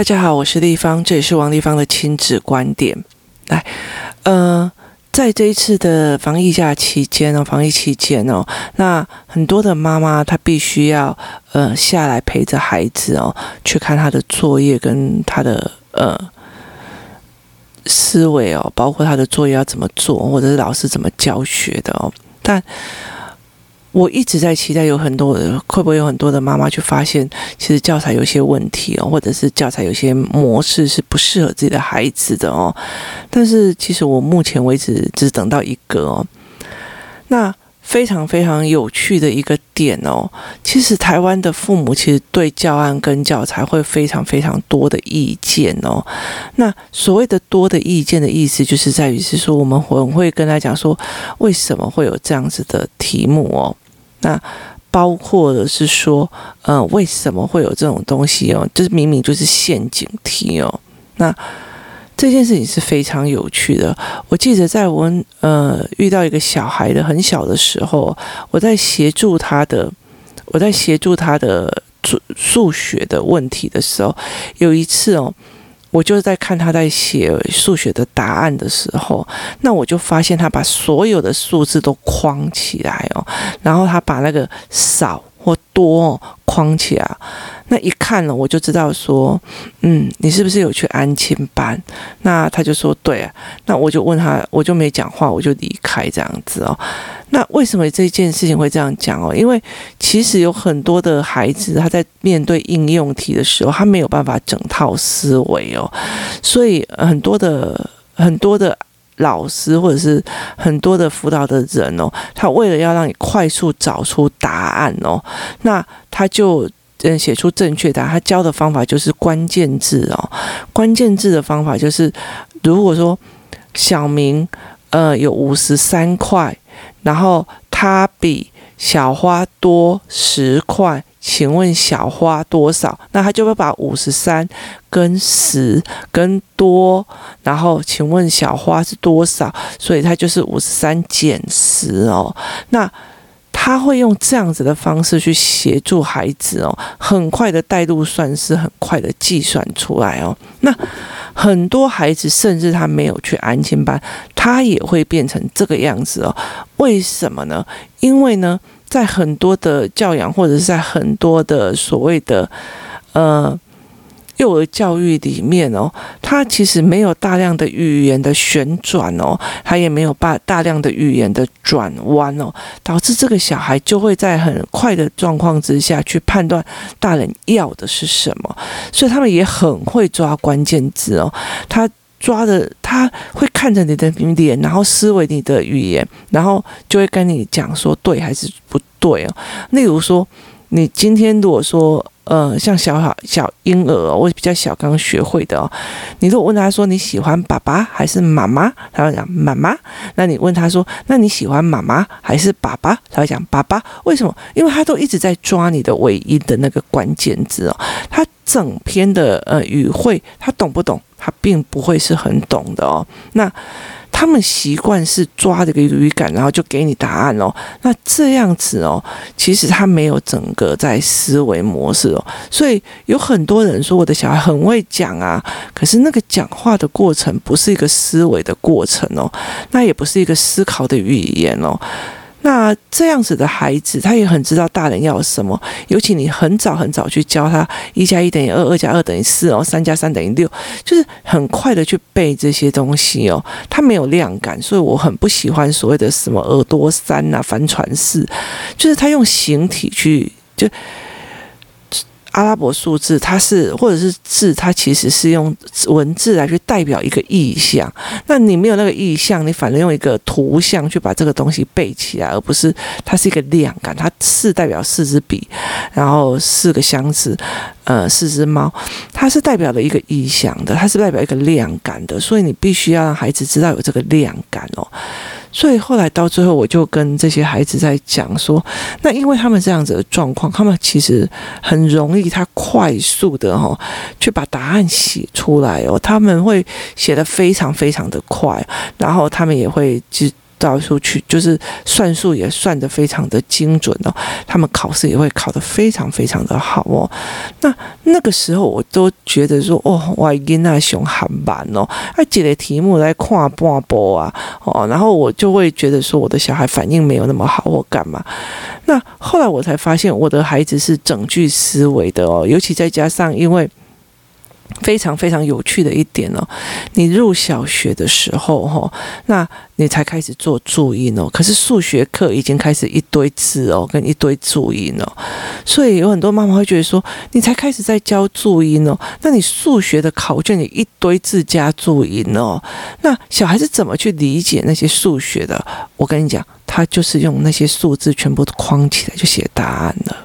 大家好，我是立方，这也是王立方的亲子观点。来，呃，在这一次的防疫假期间哦，防疫期间哦，那很多的妈妈她必须要呃下来陪着孩子哦，去看他的作业跟他的呃思维哦，包括他的作业要怎么做，或者是老师怎么教学的哦，但。我一直在期待，有很多会不会有很多的妈妈去发现，其实教材有些问题哦，或者是教材有些模式是不适合自己的孩子的哦。但是其实我目前为止只等到一个哦。那非常非常有趣的一个点哦，其实台湾的父母其实对教案跟教材会非常非常多的意见哦。那所谓的多的意见的意思，就是在于是说，我们会会跟他讲说，为什么会有这样子的题目哦。那包括的是说，呃，为什么会有这种东西哦？就是明明就是陷阱题哦。那这件事情是非常有趣的。我记得在我呃遇到一个小孩的很小的时候，我在协助他的，我在协助他的数数学的问题的时候，有一次哦。我就是在看他在写数学的答案的时候，那我就发现他把所有的数字都框起来哦，然后他把那个少或多框起来。那一看了，我就知道说，嗯，你是不是有去安亲班？那他就说对啊。那我就问他，我就没讲话，我就离开这样子哦。那为什么这件事情会这样讲哦？因为其实有很多的孩子，他在面对应用题的时候，他没有办法整套思维哦，所以很多的很多的老师或者是很多的辅导的人哦，他为了要让你快速找出答案哦，那他就。嗯，写出正确答案，他教的方法就是关键字哦。关键字的方法就是，如果说小明呃有五十三块，然后他比小花多十块，请问小花多少？那他就会把五十三跟十跟多，然后请问小花是多少？所以他就是五十三减十哦。那他会用这样子的方式去协助孩子哦，很快的带入算式，很快的计算出来哦。那很多孩子甚至他没有去安亲班，他也会变成这个样子哦。为什么呢？因为呢，在很多的教养或者是在很多的所谓的呃。幼儿教育里面哦，它其实没有大量的语言的旋转哦，它也没有把大量的语言的转弯哦，导致这个小孩就会在很快的状况之下去判断大人要的是什么，所以他们也很会抓关键字哦，他抓的他会看着你的脸，然后思维你的语言，然后就会跟你讲说对还是不对哦。例如说，你今天如果说。呃，像小小小婴儿，我比较小，刚学会的哦。你如果问他说，你喜欢爸爸还是妈妈？他会讲妈妈。那你问他说，那你喜欢妈妈还是爸爸？他会讲爸爸。为什么？因为他都一直在抓你的尾音的那个关键字哦。他整篇的呃语汇，他懂不懂？他并不会是很懂的哦。那。他们习惯是抓这个语感，然后就给你答案哦。那这样子哦，其实他没有整个在思维模式哦。所以有很多人说我的小孩很会讲啊，可是那个讲话的过程不是一个思维的过程哦，那也不是一个思考的语言哦。那这样子的孩子，他也很知道大人要什么。尤其你很早很早去教他一加一等于二，二加二等于四哦，三加三等于六，就是很快的去背这些东西哦。他没有量感，所以我很不喜欢所谓的什么耳朵三啊、帆船四，就是他用形体去就。阿拉伯数字，它是或者是字，它其实是用文字来去代表一个意象。那你没有那个意象，你反而用一个图像去把这个东西背起来，而不是它是一个量感。它是代表四支笔，然后四个箱子，呃，四只猫，它是代表了一个意象的，它是代表一个量感的。所以你必须要让孩子知道有这个量感哦。所以后来到最后，我就跟这些孩子在讲说，那因为他们这样子的状况，他们其实很容易，他快速的哈，去把答案写出来哦，他们会写得非常非常的快，然后他们也会就到处去，就是算术也算得非常的精准哦。他们考试也会考得非常非常的好哦。那那个时候我都觉得说，哦，我囡那熊很慢哦，啊，几个题目来看半波啊，哦，然后我就会觉得说，我的小孩反应没有那么好，或干嘛。那后来我才发现，我的孩子是整句思维的哦，尤其再加上因为。非常非常有趣的一点哦，你入小学的时候哈，那你才开始做注音哦。可是数学课已经开始一堆字哦，跟一堆注音哦，所以有很多妈妈会觉得说，你才开始在教注音哦，那你数学的考卷里一堆字加注音哦，那小孩子怎么去理解那些数学的？我跟你讲，他就是用那些数字全部框起来就写答案了，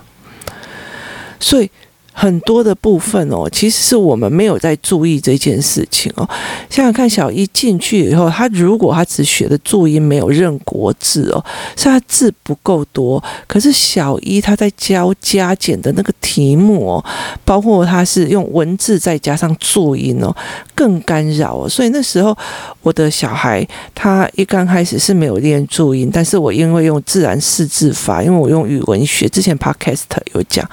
所以。很多的部分哦，其实是我们没有在注意这件事情哦。想想看，小一进去以后，他如果他只学的注音没有认国字哦，是他字不够多。可是小一他在教加减的那个题目哦，包括他是用文字再加上注音哦，更干扰哦。所以那时候我的小孩他一刚开始是没有练注音，但是我因为用自然识字法，因为我用语文学，之前 Podcast 有讲，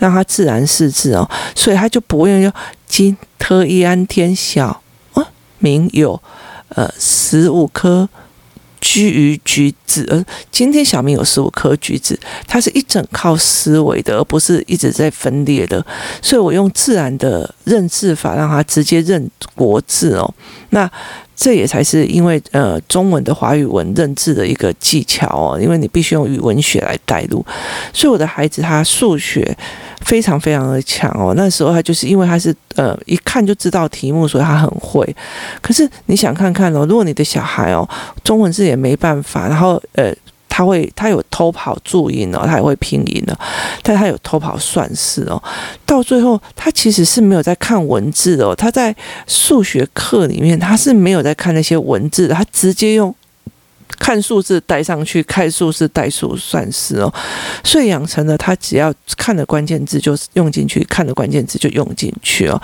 让他自然识。字哦，所以他就不会用今特一安天小啊，明有呃十五颗居于橘子，而今天小明有十五颗橘子，它是一整靠思维的，而不是一直在分裂的。所以我用自然的认字法，让他直接认国字哦。那这也才是因为呃中文的华语文认字的一个技巧哦，因为你必须用语文学来带入。所以我的孩子他数学。非常非常的强哦，那时候他就是因为他是呃一看就知道题目，所以他很会。可是你想看看哦，如果你的小孩哦中文字也没办法，然后呃他会他有偷跑注音哦，他也会拼音的，但他有偷跑算式哦，到最后他其实是没有在看文字的哦，他在数学课里面他是没有在看那些文字的，他直接用。看数字带上去，看数字带数算是哦，所以养成了他只要看的关键字就用进去，看的关键字就用进去哦。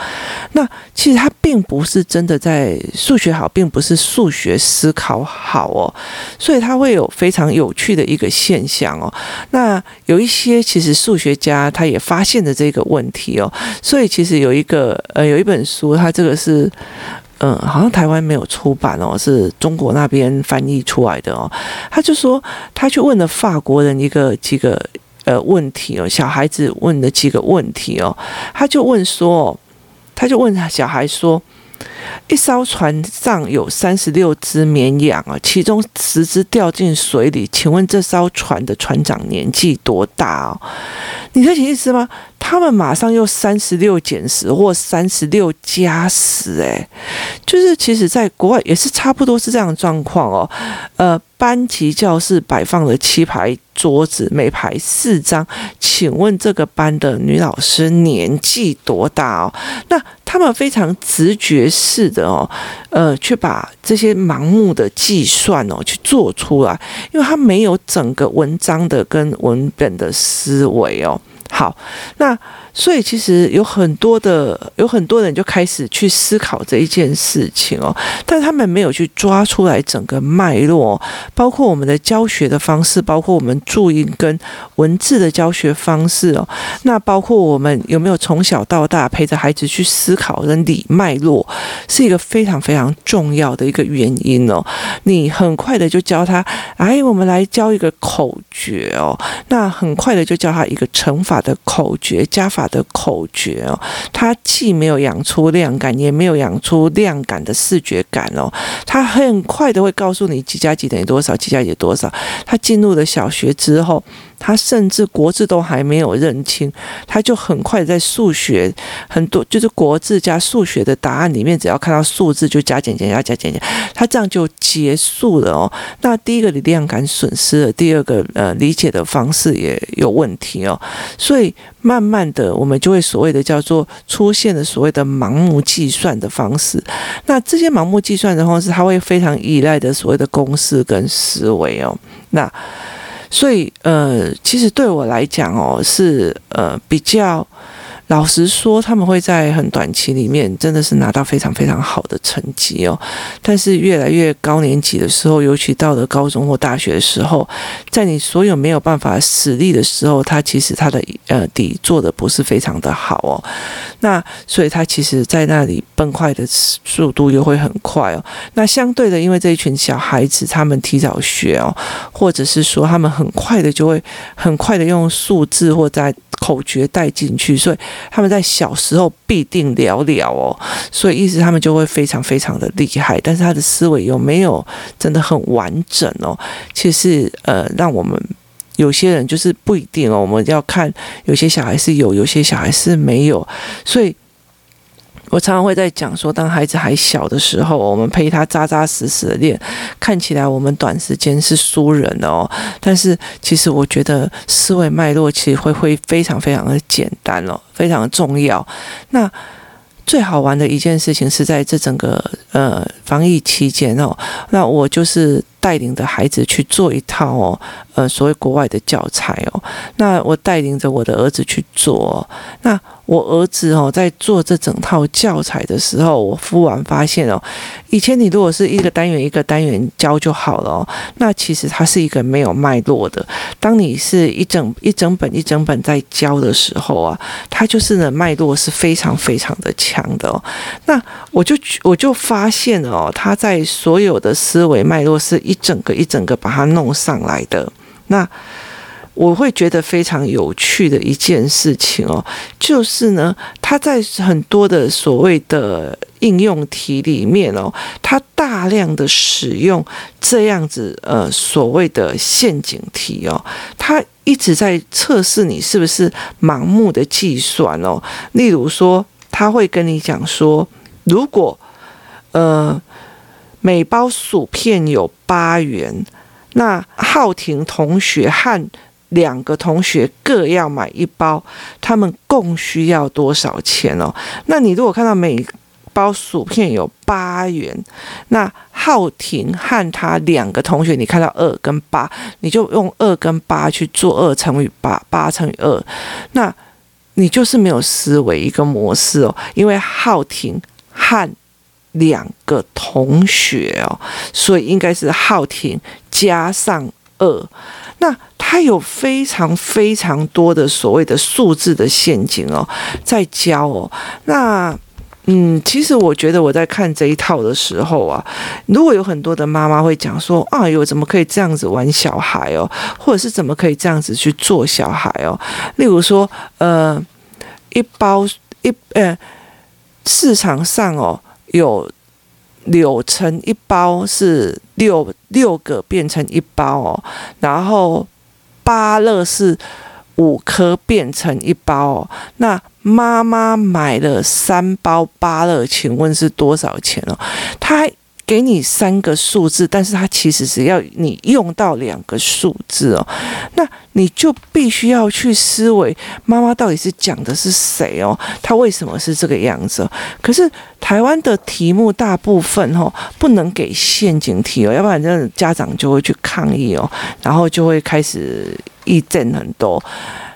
那其实他并不是真的在数学好，并不是数学思考好哦，所以他会有非常有趣的一个现象哦。那有一些其实数学家他也发现了这个问题哦，所以其实有一个呃有一本书，他这个是。嗯，好像台湾没有出版哦，是中国那边翻译出来的哦。他就说，他去问了法国人一个几个呃问题哦，小孩子问的几个问题哦，他就问说，他就问小孩说，一艘船上有三十六只绵羊啊，其中十只掉进水里，请问这艘船的船长年纪多大哦？你理解意思吗？他们马上又三十六减十或三十六加十，哎，就是其实在国外也是差不多是这样的状况哦。呃，班级教室摆放了七排桌子，每排四张，请问这个班的女老师年纪多大哦？那他们非常直觉式的哦，呃，去把这些盲目的计算哦去做出来，因为他没有整个文章的跟文本的思维哦。好，那所以其实有很多的有很多人就开始去思考这一件事情哦，但他们没有去抓出来整个脉络，包括我们的教学的方式，包括我们注音跟文字的教学方式哦，那包括我们有没有从小到大陪着孩子去思考的理脉络，是一个非常非常重要的一个原因哦。你很快的就教他，哎，我们来教一个口诀哦，那很快的就教他一个乘法的口诀、加法的口诀哦，他既没有养出量感，也没有养出量感的视觉感哦，他很快的会告诉你几加几等于多少，几加几多少。他进入了小学之后。他甚至国字都还没有认清，他就很快在数学很多就是国字加数学的答案里面，只要看到数字就加减减加加减减，他这样就结束了哦。那第一个你量感损失了，第二个呃理解的方式也有问题哦。所以慢慢的我们就会所谓的叫做出现了所谓的盲目计算的方式。那这些盲目计算的方式，他会非常依赖的所谓的公式跟思维哦。那所以，呃，其实对我来讲哦，是呃比较老实说，他们会在很短期里面真的是拿到非常非常好的成绩哦。但是越来越高年级的时候，尤其到了高中或大学的时候，在你所有没有办法实力的时候，他其实他的呃底做的不是非常的好哦。那所以他其实在那里崩坏的速度又会很快哦。那相对的，因为这一群小孩子他们提早学哦，或者是说他们很快的就会很快的用数字或在口诀带进去，所以他们在小时候必定了了哦，所以意思他们就会非常非常的厉害，但是他的思维有没有真的很完整哦？其实呃，让我们有些人就是不一定哦，我们要看有些小孩是有，有些小孩是没有，所以。我常常会在讲说，当孩子还小的时候，我们陪他扎扎实实的练，看起来我们短时间是输人哦，但是其实我觉得思维脉络其实会会非常非常的简单哦，非常的重要。那最好玩的一件事情是在这整个呃防疫期间哦，那我就是带领着孩子去做一套哦，呃所谓国外的教材哦，那我带领着我的儿子去做，那。我儿子哦，在做这整套教材的时候，我忽然发现哦，以前你如果是一个单元一个单元教就好了哦，那其实它是一个没有脉络的。当你是一整一整本一整本在教的时候啊，它就是呢脉络是非常非常的强的哦。那我就我就发现哦，他在所有的思维脉络是一整个一整个把它弄上来的。那。我会觉得非常有趣的一件事情哦，就是呢，他在很多的所谓的应用题里面哦，他大量的使用这样子呃所谓的陷阱题哦，他一直在测试你是不是盲目的计算哦。例如说，他会跟你讲说，如果呃每包薯片有八元，那浩庭同学和两个同学各要买一包，他们共需要多少钱哦？那你如果看到每包薯片有八元，那浩庭和他两个同学，你看到二跟八，你就用二跟八去做二乘以八，八乘以二，那你就是没有思维一个模式哦，因为浩庭和两个同学哦，所以应该是浩庭加上二。那他有非常非常多的所谓的数字的陷阱哦，在教哦。那嗯，其实我觉得我在看这一套的时候啊，如果有很多的妈妈会讲说，啊哟，怎么可以这样子玩小孩哦，或者是怎么可以这样子去做小孩哦？例如说，呃，一包一呃，市场上哦有。柳橙一包是六六个变成一包哦，然后芭乐是五颗变成一包哦。那妈妈买了三包芭乐，请问是多少钱哦？他。给你三个数字，但是它其实是要你用到两个数字哦，那你就必须要去思维妈妈到底是讲的是谁哦，她为什么是这个样子？可是台湾的题目大部分哦不能给陷阱题哦，要不然这家长就会去抗议哦，然后就会开始议政很多。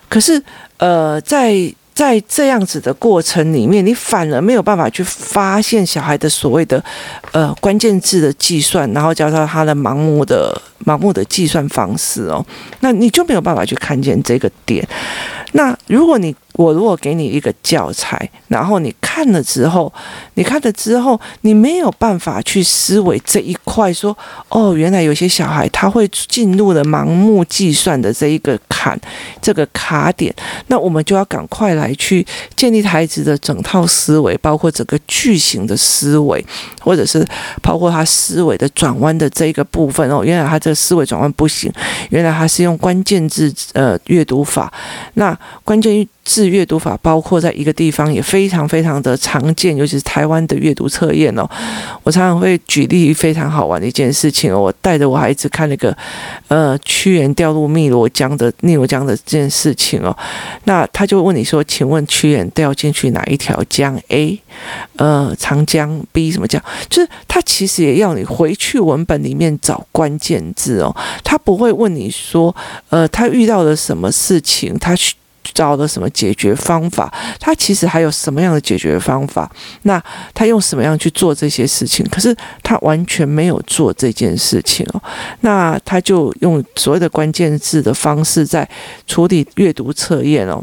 可是呃在。在这样子的过程里面，你反而没有办法去发现小孩的所谓的呃关键字的计算，然后教到他的盲目的盲目的计算方式哦，那你就没有办法去看见这个点。那如果你我如果给你一个教材，然后你看了之后，你看了之后，你没有办法去思维这一块，说哦，原来有些小孩他会进入了盲目计算的这一个坎，这个卡点，那我们就要赶快来去建立孩子的整套思维，包括整个句型的思维，或者是包括他思维的转弯的这一个部分哦，原来他这个思维转弯不行，原来他是用关键字呃阅读法，那关关键。字阅读法包括在一个地方也非常非常的常见，尤其是台湾的阅读测验哦。我常常会举例非常好玩的一件事情哦，我带着我孩子看那个呃屈原掉入汨罗江的汨罗江的这件事情哦，那他就问你说，请问屈原掉进去哪一条江？A 呃长江，B 什么江？就是他其实也要你回去文本里面找关键字哦，他不会问你说呃他遇到了什么事情，他去找了什么解决方法？他其实还有什么样的解决方法？那他用什么样去做这些事情？可是他完全没有做这件事情哦。那他就用所谓的关键字的方式在处理阅读测验哦。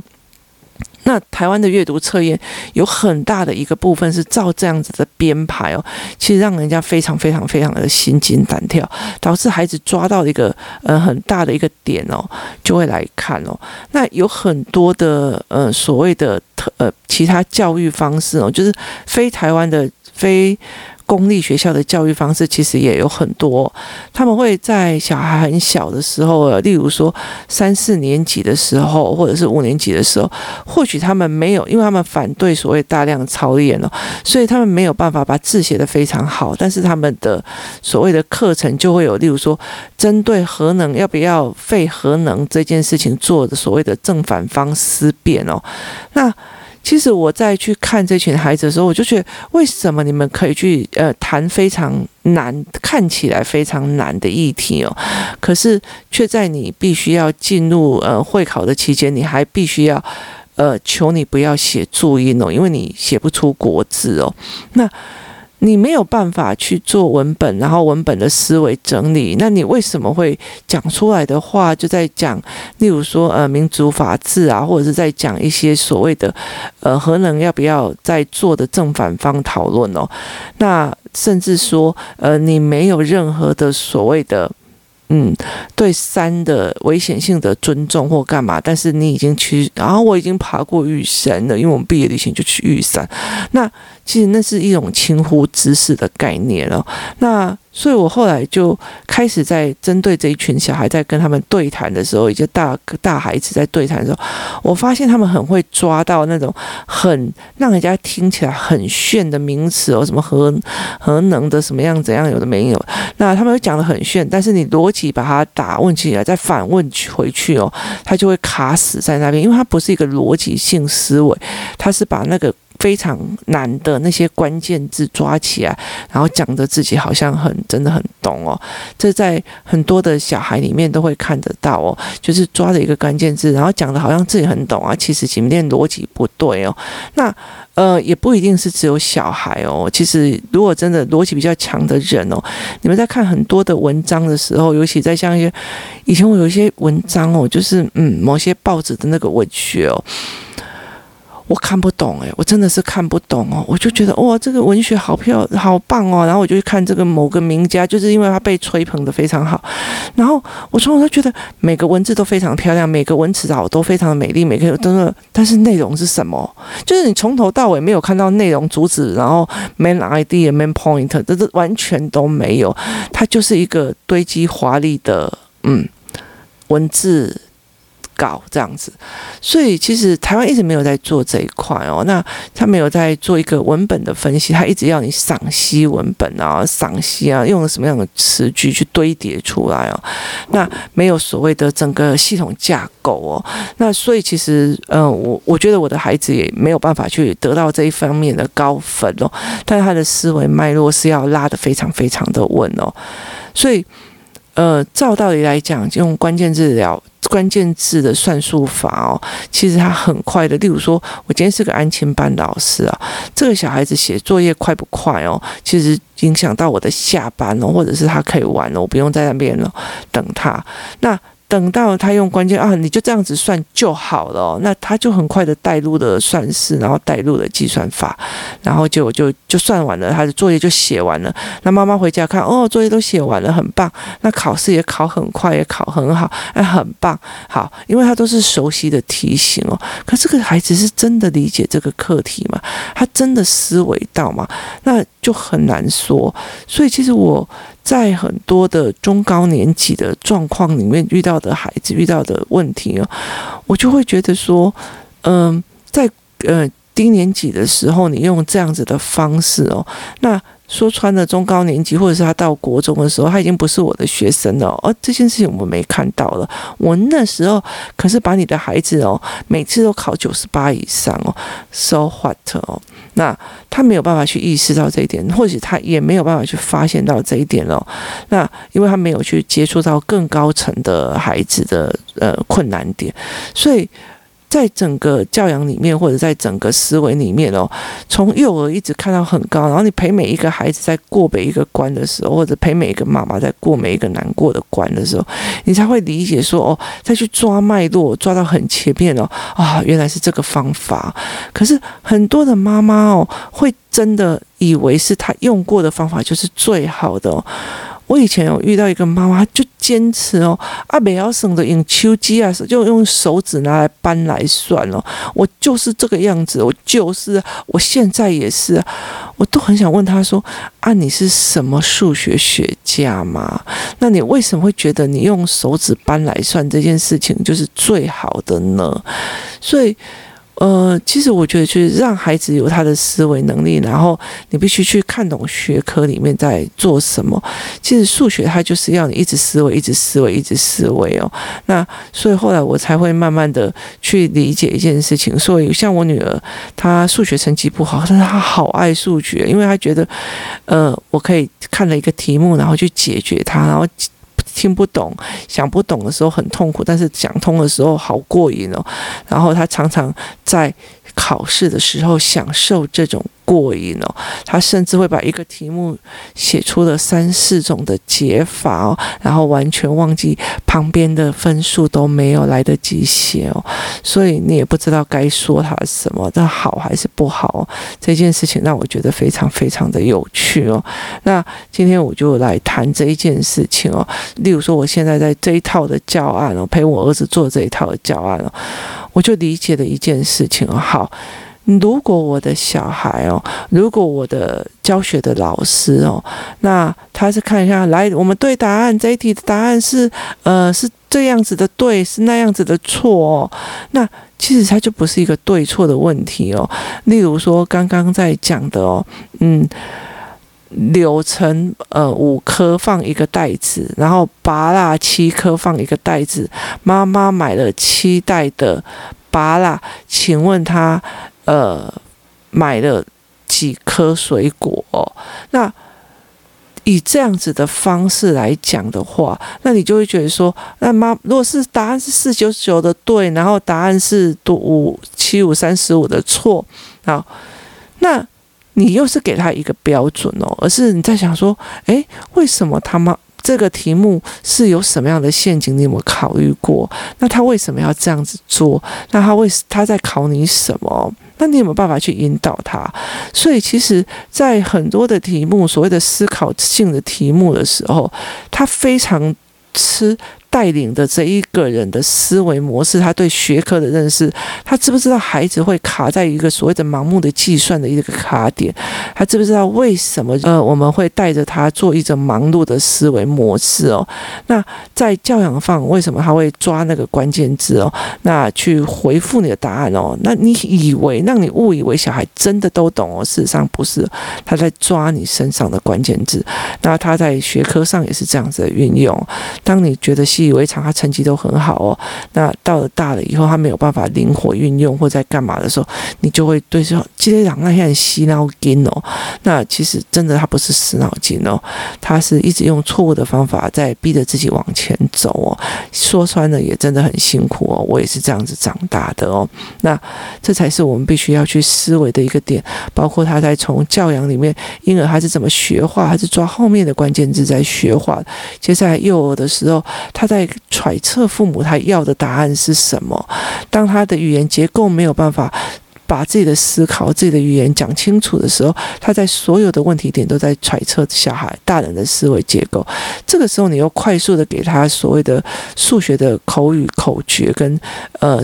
那台湾的阅读测验有很大的一个部分是照这样子的编排哦，其实让人家非常非常非常的心惊胆跳，导致孩子抓到一个呃很大的一个点哦，就会来看哦。那有很多的呃所谓的特呃其他教育方式哦，就是非台湾的非。公立学校的教育方式其实也有很多，他们会在小孩很小的时候，例如说三四年级的时候，或者是五年级的时候，或许他们没有，因为他们反对所谓大量操练哦，所以他们没有办法把字写得非常好，但是他们的所谓的课程就会有，例如说针对核能要不要废核能这件事情做的所谓的正反方思辨哦，那。其实我在去看这群孩子的时候，我就觉得，为什么你们可以去呃谈非常难、看起来非常难的议题哦，可是却在你必须要进入呃会考的期间，你还必须要呃求你不要写注音哦，因为你写不出国字哦，那。你没有办法去做文本，然后文本的思维整理，那你为什么会讲出来的话就在讲，例如说呃民主法治啊，或者是在讲一些所谓的呃核能要不要再做的正反方讨论哦，那甚至说呃你没有任何的所谓的。嗯，对山的危险性的尊重或干嘛，但是你已经去，然后我已经爬过玉山了，因为我们毕业旅行就去玉山，那其实那是一种轻忽知识的概念了，那。所以我后来就开始在针对这一群小孩，在跟他们对谈的时候，一些大大孩子在对谈的时候，我发现他们很会抓到那种很让人家听起来很炫的名词哦，什么核核能的什么样怎样有的没有，那他们会讲得很炫，但是你逻辑把它打问起来，再反问回去哦，他就会卡死在那边，因为他不是一个逻辑性思维，他是把那个。非常难的那些关键字抓起来，然后讲的自己好像很真的很懂哦。这在很多的小孩里面都会看得到哦，就是抓着一个关键字，然后讲的好像自己很懂啊，其实前面逻辑不对哦。那呃，也不一定是只有小孩哦。其实如果真的逻辑比较强的人哦，你们在看很多的文章的时候，尤其在像一些以前我有一些文章哦，就是嗯，某些报纸的那个文学哦。我看不懂诶，我真的是看不懂哦。我就觉得哇，这个文学好漂，好棒哦。然后我就去看这个某个名家，就是因为他被吹捧得非常好。然后我从头觉得每个文字都非常漂亮，每个文词啊都非常的美丽，每个真的。但是内容是什么？就是你从头到尾没有看到内容主旨，然后 main idea、main point，这这完全都没有。它就是一个堆积华丽的嗯文字。搞这样子，所以其实台湾一直没有在做这一块哦。那他没有在做一个文本的分析，他一直要你赏析文本啊，赏析啊，用什么样的词句去堆叠出来哦。那没有所谓的整个系统架构哦。那所以其实，嗯，我我觉得我的孩子也没有办法去得到这一方面的高分哦。但他的思维脉络是要拉得非常非常的稳哦。所以，呃，照道理来讲，用关键字聊。关键字的算术法哦，其实它很快的。例如说，我今天是个安亲班老师啊，这个小孩子写作业快不快哦？其实影响到我的下班哦，或者是他可以玩了，我不用在那边了等他。那。等到他用关键啊，你就这样子算就好了。那他就很快的带入了算式，然后带入了计算法，然后就就就算完了，他的作业就写完了。那妈妈回家看，哦，作业都写完了，很棒。那考试也考很快，也考很好，哎，很棒。好，因为他都是熟悉的题型哦。可这个孩子是真的理解这个课题吗？他真的思维到吗？那就很难说。所以其实我。在很多的中高年级的状况里面遇到的孩子遇到的问题哦，我就会觉得说，嗯，在呃低年级的时候，你用这样子的方式哦，那说穿了中高年级或者是他到国中的时候，他已经不是我的学生了哦，这件事情我们没看到了。我那时候可是把你的孩子哦，每次都考九十八以上哦，so what 哦。那他没有办法去意识到这一点，或许他也没有办法去发现到这一点哦。那因为他没有去接触到更高层的孩子的呃困难点，所以在整个教养里面，或者在整个思维里面哦，从幼儿一直看到很高，然后你陪每一个孩子在过每一个关的时候，或者陪每一个妈妈在过每一个难过的关的时候，你才会理解说哦，再去抓脉络，抓到很前面哦，啊，原来是这个方法。可是很多的妈妈哦，会真的以为是她用过的方法就是最好的。我以前有遇到一个妈妈，就坚持哦，啊，不要省的用秋机啊，就用手指拿来搬来算哦。我就是这个样子，我就是，我现在也是，我都很想问她说，啊，你是什么数学学家吗？那你为什么会觉得你用手指搬来算这件事情就是最好的呢？所以。呃，其实我觉得就是让孩子有他的思维能力，然后你必须去看懂学科里面在做什么。其实数学它就是要你一直思维，一直思维，一直思维哦。那所以后来我才会慢慢的去理解一件事情。所以像我女儿，她数学成绩不好，但是她好爱数学，因为她觉得，呃，我可以看了一个题目，然后去解决它，然后。听不懂、想不懂的时候很痛苦，但是想通的时候好过瘾哦。然后他常常在考试的时候享受这种。过瘾哦，他甚至会把一个题目写出了三四种的解法哦，然后完全忘记旁边的分数都没有来得及写哦，所以你也不知道该说他什么，的好还是不好哦？这件事情让我觉得非常非常的有趣哦。那今天我就来谈这一件事情哦，例如说我现在在这一套的教案哦，陪我儿子做这一套的教案哦，我就理解了一件事情哦，好。如果我的小孩哦，如果我的教学的老师哦，那他是看一下，来，我们对答案这一题的答案是呃是这样子的对，是那样子的错哦，那其实它就不是一个对错的问题哦。例如说刚刚在讲的哦，嗯，柳橙呃五颗放一个袋子，然后芭乐七颗放一个袋子，妈妈买了七袋的芭乐，请问他。呃，买了几颗水果？那以这样子的方式来讲的话，那你就会觉得说，那妈，如果是答案是四九九的对，然后答案是五七五三十五的错，好，那你又是给他一个标准哦，而是你在想说，诶，为什么他妈？这个题目是有什么样的陷阱？你有没有考虑过？那他为什么要这样子做？那他为他在考你什么？那你有没有办法去引导他？所以，其实，在很多的题目，所谓的思考性的题目的时候，他非常吃。带领的这一个人的思维模式，他对学科的认识，他知不知道孩子会卡在一个所谓的盲目的计算的一个卡点？他知不知道为什么呃我们会带着他做一种忙碌的思维模式哦？那在教养方为什么他会抓那个关键字哦？那去回复你的答案哦？那你以为让你误以为小孩真的都懂哦？事实上不是，他在抓你身上的关键字。那他在学科上也是这样子的运用。当你觉得以为常，他成绩都很好哦。那到了大了以后，他没有办法灵活运用或在干嘛的时候，你就会对说：“今天让那些洗脑筋哦。”那其实真的他不是死脑筋哦，他是一直用错误的方法在逼着自己往前走哦。说穿了也真的很辛苦哦，我也是这样子长大的哦。那这才是我们必须要去思维的一个点，包括他在从教养里面，婴儿他是怎么学话，还是抓后面的关键字在学话。接下来幼儿的时候，他在在揣测父母他要的答案是什么？当他的语言结构没有办法。把自己的思考、自己的语言讲清楚的时候，他在所有的问题点都在揣测小孩、大人的思维结构。这个时候，你又快速的给他所谓的数学的口语口诀跟呃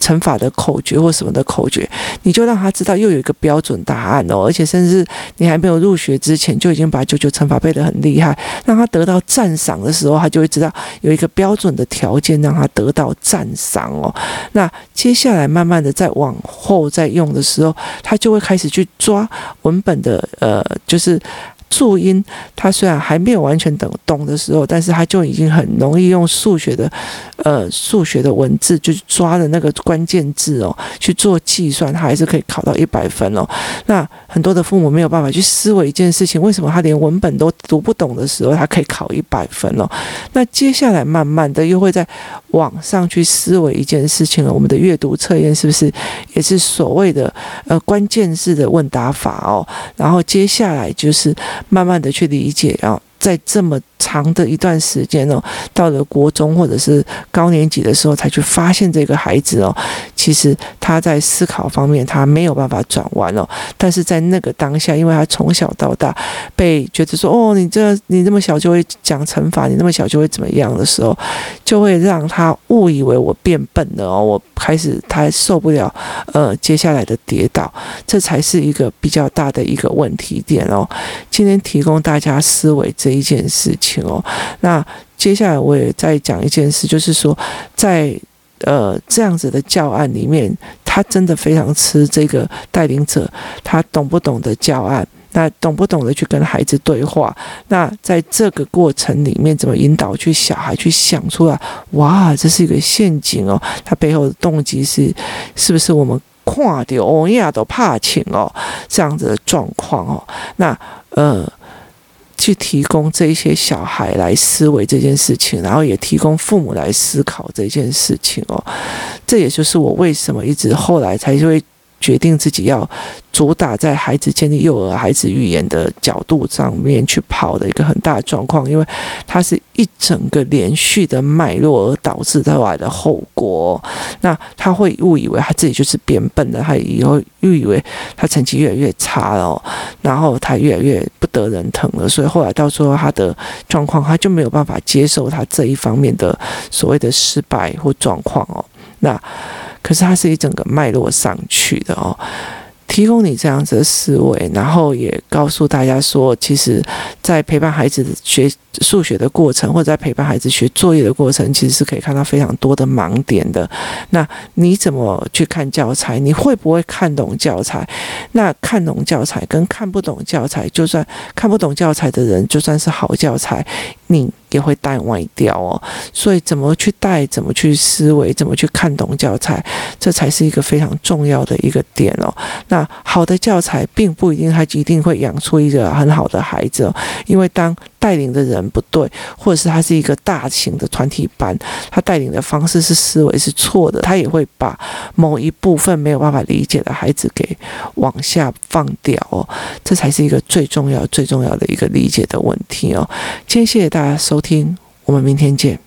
乘法的口诀或什么的口诀，你就让他知道又有一个标准答案哦。而且，甚至你还没有入学之前，就已经把九九乘法背得很厉害，让他得到赞赏的时候，他就会知道有一个标准的条件让他得到赞赏哦。那接下来，慢慢的再往后再。在用的时候，他就会开始去抓文本的，呃，就是注音，他虽然还没有完全懂懂的时候，但是他就已经很容易用数学的，呃，数学的文字就抓的那个关键字哦，去做计算，他还是可以考到一百分哦。那很多的父母没有办法去思维一件事情，为什么他连文本都读不懂的时候，他可以考一百分哦？那接下来慢慢的又会在网上去思维一件事情了。我们的阅读测验是不是也是所谓的呃关键字的问答法哦？然后接下来就是慢慢的去理解然后。在这么长的一段时间哦，到了国中或者是高年级的时候，才去发现这个孩子哦，其实他在思考方面他没有办法转弯哦。但是在那个当下，因为他从小到大被觉得说哦，你这你那么小就会讲乘法，你那么小就会怎么样的时候，就会让他误以为我变笨了哦。我开始他受不了呃接下来的跌倒，这才是一个比较大的一个问题点哦。今天提供大家思维这一件事情哦，那接下来我也再讲一件事，就是说，在呃这样子的教案里面，他真的非常吃这个带领者，他懂不懂得教案，那懂不懂得去跟孩子对话，那在这个过程里面，怎么引导去小孩去想出来，哇，这是一个陷阱哦，他背后的动机是是不是我们跨掉欧亚都怕请哦这样子的状况哦，那呃。去提供这些小孩来思维这件事情，然后也提供父母来思考这件事情哦。这也就是我为什么一直后来才会。决定自己要主打在孩子建立幼儿孩子语言的角度上面去跑的一个很大的状况，因为它是一整个连续的脉络而导致出来的后果。那他会误以为他自己就是变笨的，他以后又以为他成绩越来越差了，然后他越来越不得人疼了，所以后来到时候他的状况，他就没有办法接受他这一方面的所谓的失败或状况哦。那。可是它是一整个脉络上去的哦，提供你这样子的思维，然后也告诉大家说，其实，在陪伴孩子学数学的过程，或者在陪伴孩子学作业的过程，其实是可以看到非常多的盲点的。那你怎么去看教材？你会不会看懂教材？那看懂教材跟看不懂教材，就算看不懂教材的人，就算是好教材，也会带歪掉哦，所以怎么去带，怎么去思维，怎么去看懂教材，这才是一个非常重要的一个点哦。那好的教材并不一定他一定会养出一个很好的孩子哦，因为当带领的人不对，或者是他是一个大型的团体班，他带领的方式是思维是错的，他也会把某一部分没有办法理解的孩子给往下放掉哦。这才是一个最重要、最重要的一个理解的问题哦。今天谢谢大家收听，我们明天见。